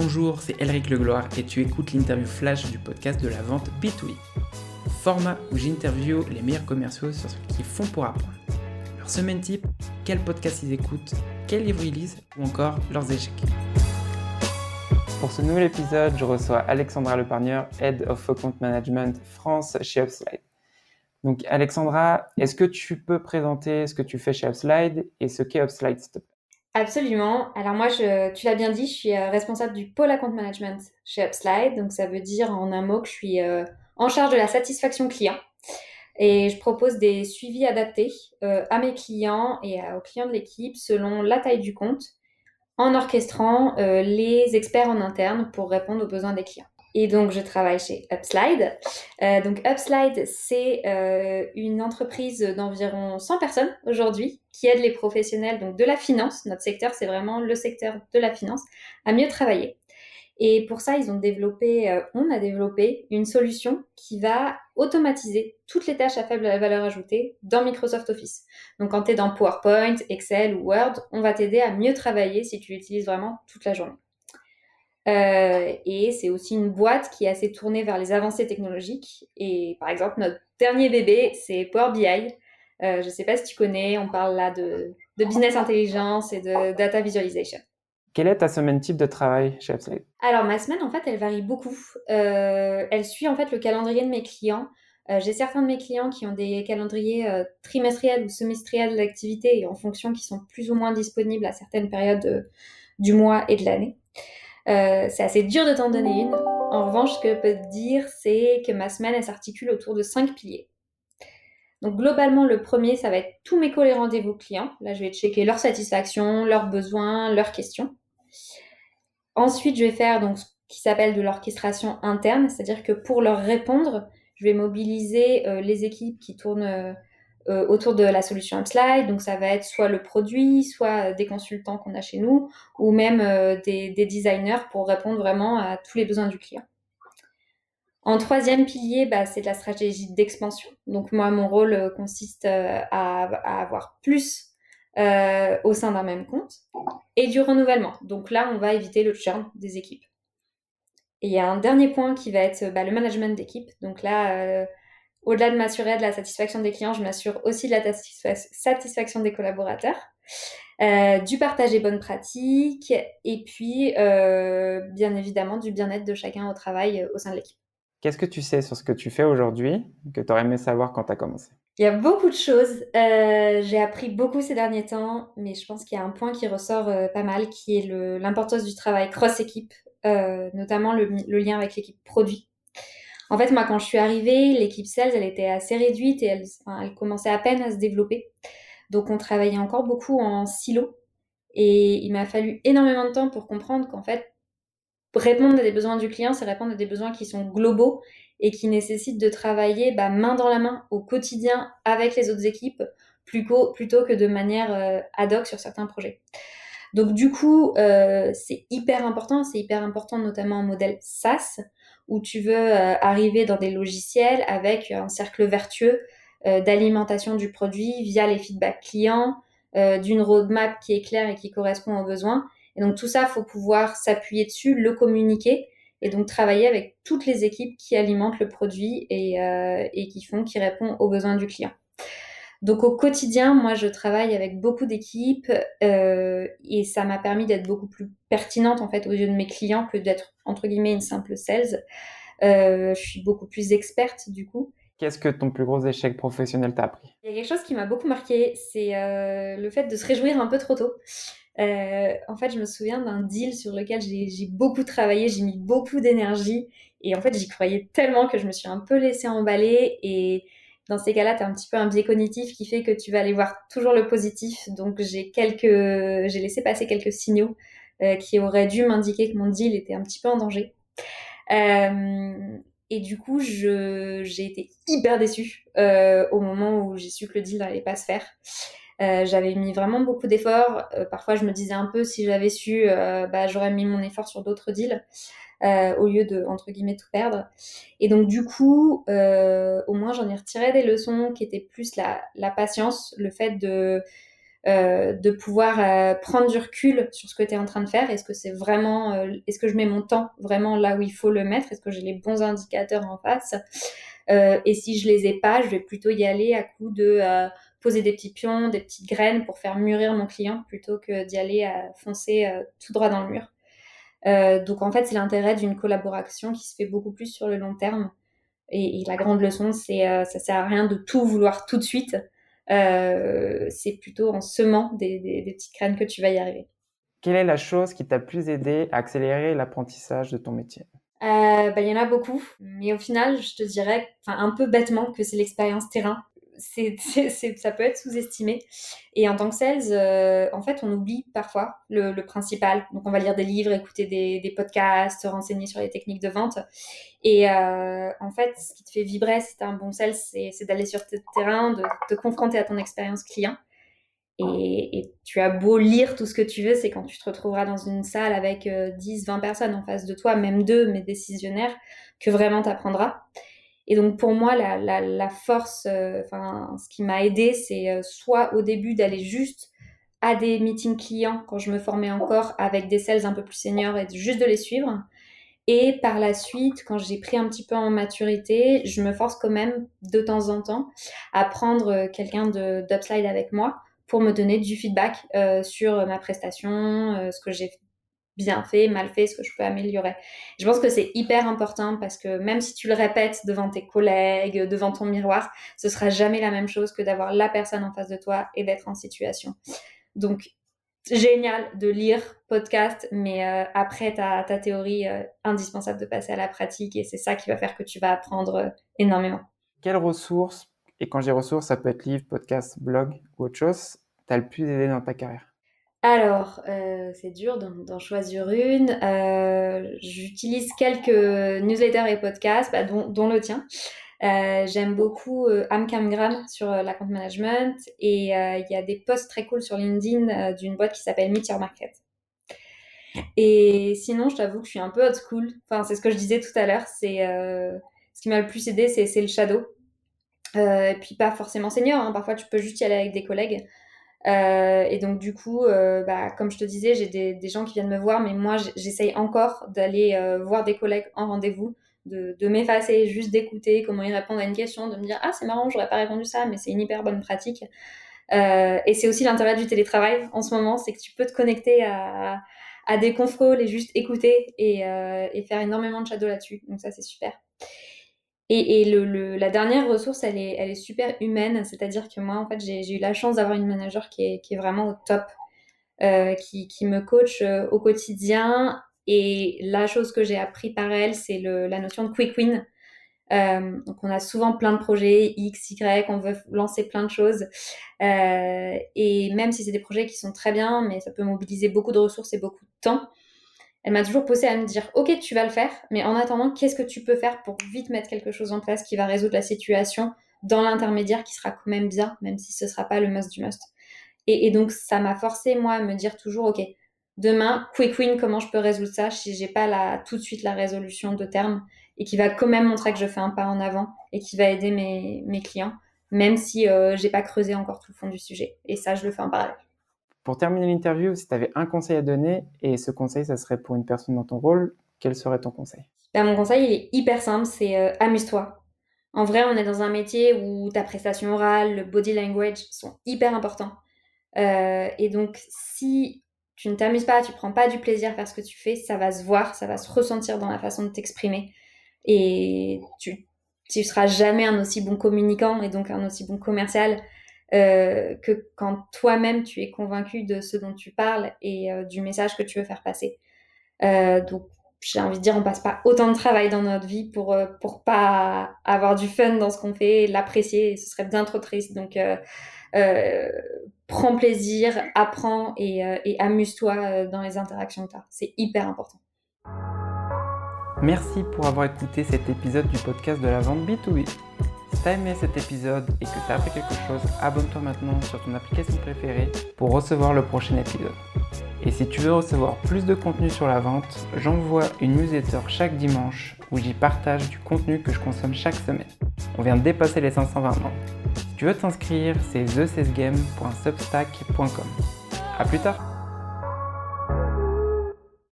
Bonjour, c'est Elric Legloire et tu écoutes l'interview flash du podcast de la vente B2B. Format où j'interview les meilleurs commerciaux sur ce qu'ils font pour apprendre. Leur semaine type, quel podcast ils écoutent, quel livre ils lisent ou encore leurs échecs. Pour ce nouvel épisode, je reçois Alexandra Leparnier, Head of Account Management France chez Upslide. Donc Alexandra, est-ce que tu peux présenter ce que tu fais chez Upslide et ce qu'est Upslide, s'il te plaît? Absolument. Alors moi, je, tu l'as bien dit, je suis euh, responsable du pôle account management chez Upslide. Donc ça veut dire en un mot que je suis euh, en charge de la satisfaction client. Et je propose des suivis adaptés euh, à mes clients et aux clients de l'équipe selon la taille du compte, en orchestrant les experts en interne pour répondre aux besoins des clients. Et donc, je travaille chez Upslide. Euh, donc, Upslide, c'est euh, une entreprise d'environ 100 personnes aujourd'hui qui aide les professionnels donc, de la finance. Notre secteur, c'est vraiment le secteur de la finance, à mieux travailler. Et pour ça, ils ont développé, euh, on a développé une solution qui va automatiser toutes les tâches à faible valeur ajoutée dans Microsoft Office. Donc, quand tu es dans PowerPoint, Excel ou Word, on va t'aider à mieux travailler si tu l'utilises vraiment toute la journée. Euh, et c'est aussi une boîte qui est assez tournée vers les avancées technologiques. Et par exemple, notre dernier bébé, c'est Power BI. Euh, je ne sais pas si tu connais, on parle là de, business intelligence et de data visualization. Quel est ta semaine type de travail chez Upside Alors ma semaine, en fait, elle varie beaucoup. Euh, elle suit en fait le calendrier de mes clients. J'ai certains de mes clients qui ont des calendriers trimestriels ou semestriels d'activité et en fonction qui sont plus ou moins disponibles à certaines périodes du mois et de l'année. Euh, c'est assez dur de t'en donner une. En revanche, ce que je peux te dire, c'est que ma semaine, elle s'articule autour de cinq piliers. Donc globalement, le premier, ça va être tous mes collègues rendez-vous clients. Là, je vais checker leur satisfaction, leurs besoins, leurs questions. Ensuite, je vais faire donc ce qui s'appelle de l'orchestration interne, c'est-à-dire que pour leur répondre, je vais mobiliser euh, les équipes qui tournent euh, euh, autour de la solution Upslide. Donc ça va être soit le produit, soit des consultants qu'on a chez nous, ou même euh, des, designers pour répondre vraiment à tous les besoins du client. En troisième pilier, bah, c'est la stratégie d'expansion. Donc moi, mon rôle euh, consiste à, avoir plus au sein d'un même compte et du renouvellement. Donc là, on va éviter le churn des équipes. Et il y a un dernier point qui va être bah, le management d'équipe. Donc là, au-delà de m'assurer de la satisfaction des clients, je m'assure aussi de la satisfaction des collaborateurs, euh, du partage des bonnes pratiques et puis, euh, bien évidemment, du bien-être de chacun au travail euh, au sein de l'équipe. Qu'est-ce que tu sais sur ce que tu fais aujourd'hui que tu aurais aimé savoir quand tu as commencé? Il y a beaucoup de choses. J'ai appris beaucoup ces derniers temps, mais je pense qu'il y a un point qui ressort pas mal, qui est l'importance du travail cross-équipe, notamment le, lien avec l'équipe produit en fait, moi, quand je suis arrivée, l'équipe sales, elle était assez réduite et elle, elle commençait à peine à se développer. Donc, on travaillait encore beaucoup en silo. Et il m'a fallu énormément de temps pour comprendre qu'en fait, répondre à des besoins du client, c'est répondre à des besoins qui sont globaux et qui nécessitent de travailler bah, main dans la main au quotidien avec les autres équipes plutôt, que de manière euh, ad hoc sur certains projets. Donc du coup, euh, c'est hyper important, c'est hyper important notamment en modèle SaaS, où tu veux euh, arriver dans des logiciels avec un cercle vertueux euh, d'alimentation du produit via les feedbacks clients, euh, d'une roadmap qui est claire et qui correspond aux besoins. Et donc tout ça, faut pouvoir s'appuyer dessus, le communiquer et donc travailler avec toutes les équipes qui alimentent le produit et, et qui font, qui répondent aux besoins du client. Donc au quotidien, moi, je travaille avec beaucoup d'équipes euh, et ça m'a permis d'être beaucoup plus pertinente en fait aux yeux de mes clients que d'être entre guillemets une simple sales. Euh, je suis beaucoup plus experte du coup. Qu'est-ce que ton plus gros échec professionnel t'a appris? Il y a quelque chose qui m'a beaucoup marqué, c'est euh, le fait de se réjouir un peu trop tôt. en fait, je me souviens d'un deal sur lequel j'ai beaucoup travaillé, j'ai mis beaucoup d'énergie et en fait, j'y croyais tellement que je me suis un peu laissée emballer et dans ces cas-là, tu as un petit peu un biais cognitif qui fait que tu vas aller voir toujours le positif. Donc, j'ai quelques, laissé passer quelques signaux euh, qui auraient dû m'indiquer que mon deal était un petit peu en danger. Euh, et du coup, j'ai été hyper déçue euh, au moment où j'ai su que le deal n'allait pas se faire. Euh, j'avais mis vraiment beaucoup d'efforts. Euh, parfois, je me disais un peu si j'avais su, euh, bah, j'aurais mis mon effort sur d'autres deals au lieu de entre guillemets tout perdre. Et donc du coup, au moins j'en ai retiré des leçons qui étaient plus la, la patience, le fait de de pouvoir prendre du recul sur ce que tu es en train de faire. Est-ce que c'est vraiment, est-ce que je mets mon temps vraiment là où il faut le mettre? Est-ce que j'ai les bons indicateurs en face? Et si je les ai pas, je vais plutôt y aller à coup de poser des petits pions, des petites graines pour faire mûrir mon client plutôt que d'y aller à foncer tout droit dans le mur. Euh, donc en fait, c'est l'intérêt d'une collaboration qui se fait beaucoup plus sur le long terme. Et, la grande leçon, c'est euh, ça sert à rien de tout vouloir tout de suite. Euh, c'est plutôt en semant des, des, petites graines que tu vas y arriver. Quelle est la chose qui t'a plus aidé à accélérer l'apprentissage de ton métier? Bah, Il y en a beaucoup, mais au final, je te dirais, un peu bêtement, que c'est l'expérience terrain ça peut être sous-estimé. Et en tant que sales, euh, en fait, on oublie parfois le, principal. Donc, on va lire des livres, écouter des, podcasts, se renseigner sur les techniques de vente. Et euh, en fait, ce qui te fait vibrer si tu un bon sales, c'est, d'aller sur le terrain, de te confronter à ton expérience client. Et, tu as beau lire tout ce que tu veux, c'est quand tu te retrouveras dans une salle avec 10, euh, 20 personnes en face de toi, même deux, mais décisionnaires, que vraiment tu apprendras. Et donc pour moi, la, la, force, euh, enfin, ce qui m'a aidé, c'est euh, soit au début d'aller juste à des meetings clients quand je me formais encore avec des sales un peu plus seniors et juste de les suivre. Et par la suite, quand j'ai pris un petit peu en maturité, je me force quand même de temps en temps à prendre euh, quelqu'un d'Upslide avec moi pour me donner du feedback sur ma prestation, ce que j'ai bien fait, mal fait, ce que je peux améliorer. Je pense que c'est hyper important parce que même si tu le répètes devant tes collègues, devant ton miroir, ce sera jamais la même chose que d'avoir la personne en face de toi et d'être en situation. Donc, génial de lire podcast, mais euh, après ta, ta théorie, euh, indispensable de passer à la pratique et c'est ça qui va faire que tu vas apprendre euh, énormément. Quelles ressources, et quand j'ai ressources, ça peut être livre, podcast, blog ou autre chose, t'as le plus aidé dans ta carrière? Alors, euh, c'est dur d'en choisir une. Euh, j'utilise quelques newsletters et podcasts, bah, dont, le tien. Euh, j'aime beaucoup Amcamgram sur l'account management et il y a des posts très cool sur LinkedIn d'une boîte qui s'appelle Meet Your Market. Et sinon, je t'avoue que je suis un peu old school. Enfin, c'est ce que je disais tout à l'heure. C'est ce qui m'a le plus aidé, c'est le shadow. et puis pas forcément senior. Hein. Parfois, tu peux juste y aller avec des collègues. Euh, et donc du coup, euh, bah, comme je te disais, j'ai des, gens qui viennent me voir, mais moi j'essaye encore d'aller euh, voir des collègues en rendez-vous, de, m'effacer, juste d'écouter comment ils répondent à une question, de me dire ah c'est marrant, j'aurais pas répondu ça, mais c'est une hyper bonne pratique. et c'est aussi l'intérêt du télétravail en ce moment, c'est que tu peux te connecter à, à des confrôles et juste écouter et, et faire énormément de shadow là-dessus. Donc ça c'est super. Et, la dernière ressource, elle est, super humaine, c'est-à-dire que moi, en fait, j'ai eu la chance d'avoir une manager qui est, vraiment au top, euh, qui, me coach euh, au quotidien. Et la chose que j'ai appris par elle, c'est la notion de quick win. Euh, donc, on a souvent plein de projets X, Y, on veut lancer plein de choses. Et même si c'est des projets qui sont très bien, mais ça peut mobiliser beaucoup de ressources et beaucoup de temps, elle m'a toujours poussé à me dire ok tu vas le faire mais en attendant qu'est-ce que tu peux faire pour vite mettre quelque chose en place qui va résoudre la situation dans l'intermédiaire qui sera quand même bien même si ce sera pas le must du must. Et, donc ça m'a forcé moi à me dire toujours ok demain quick win comment je peux résoudre ça si j'ai pas la, tout de suite la résolution de terme et qui va quand même montrer que je fais un pas en avant et qui va aider mes, clients même si euh, j'ai pas creusé encore tout le fond du sujet. Et ça je le fais en parallèle pour terminer l'interview, si tu avais un conseil à donner, et ce conseil, ça serait pour une personne dans ton rôle, quel serait ton conseil? Ben, Mon conseil, il est hyper simple, c'est euh, amuse-toi. En vrai, on est dans un métier où ta prestation orale, le body language sont hyper importants. Euh, et donc, si tu ne t'amuses pas, tu prends pas du plaisir à faire ce que tu fais, ça va se voir, ça va se ressentir dans la façon de t'exprimer. Et tu, tu seras jamais un aussi bon communicant et donc un aussi bon commercial euh, que quand toi-même tu es convaincu de ce dont tu parles et euh, du message que tu veux faire passer. Euh, donc j'ai envie de dire, on passe pas autant de travail dans notre vie pour pour pas avoir du fun dans ce qu'on fait, l'apprécier, ce serait bien trop triste. Donc prends plaisir, apprends et, et amuse-toi dans les interactions que tu as. C'est hyper important. Merci pour avoir écouté cet épisode du podcast de la vente B2B. Si t'as aimé cet épisode et que t'as appris quelque chose, abonne-toi maintenant sur ton application préférée pour recevoir le prochain épisode. Et si tu veux recevoir plus de contenu sur la vente, j'envoie une newsletter chaque dimanche où j'y partage du contenu que je consomme chaque semaine. On vient de dépasser les 520 membres. tu veux t'inscrire, c'est thecesgame.substack.com. A plus tard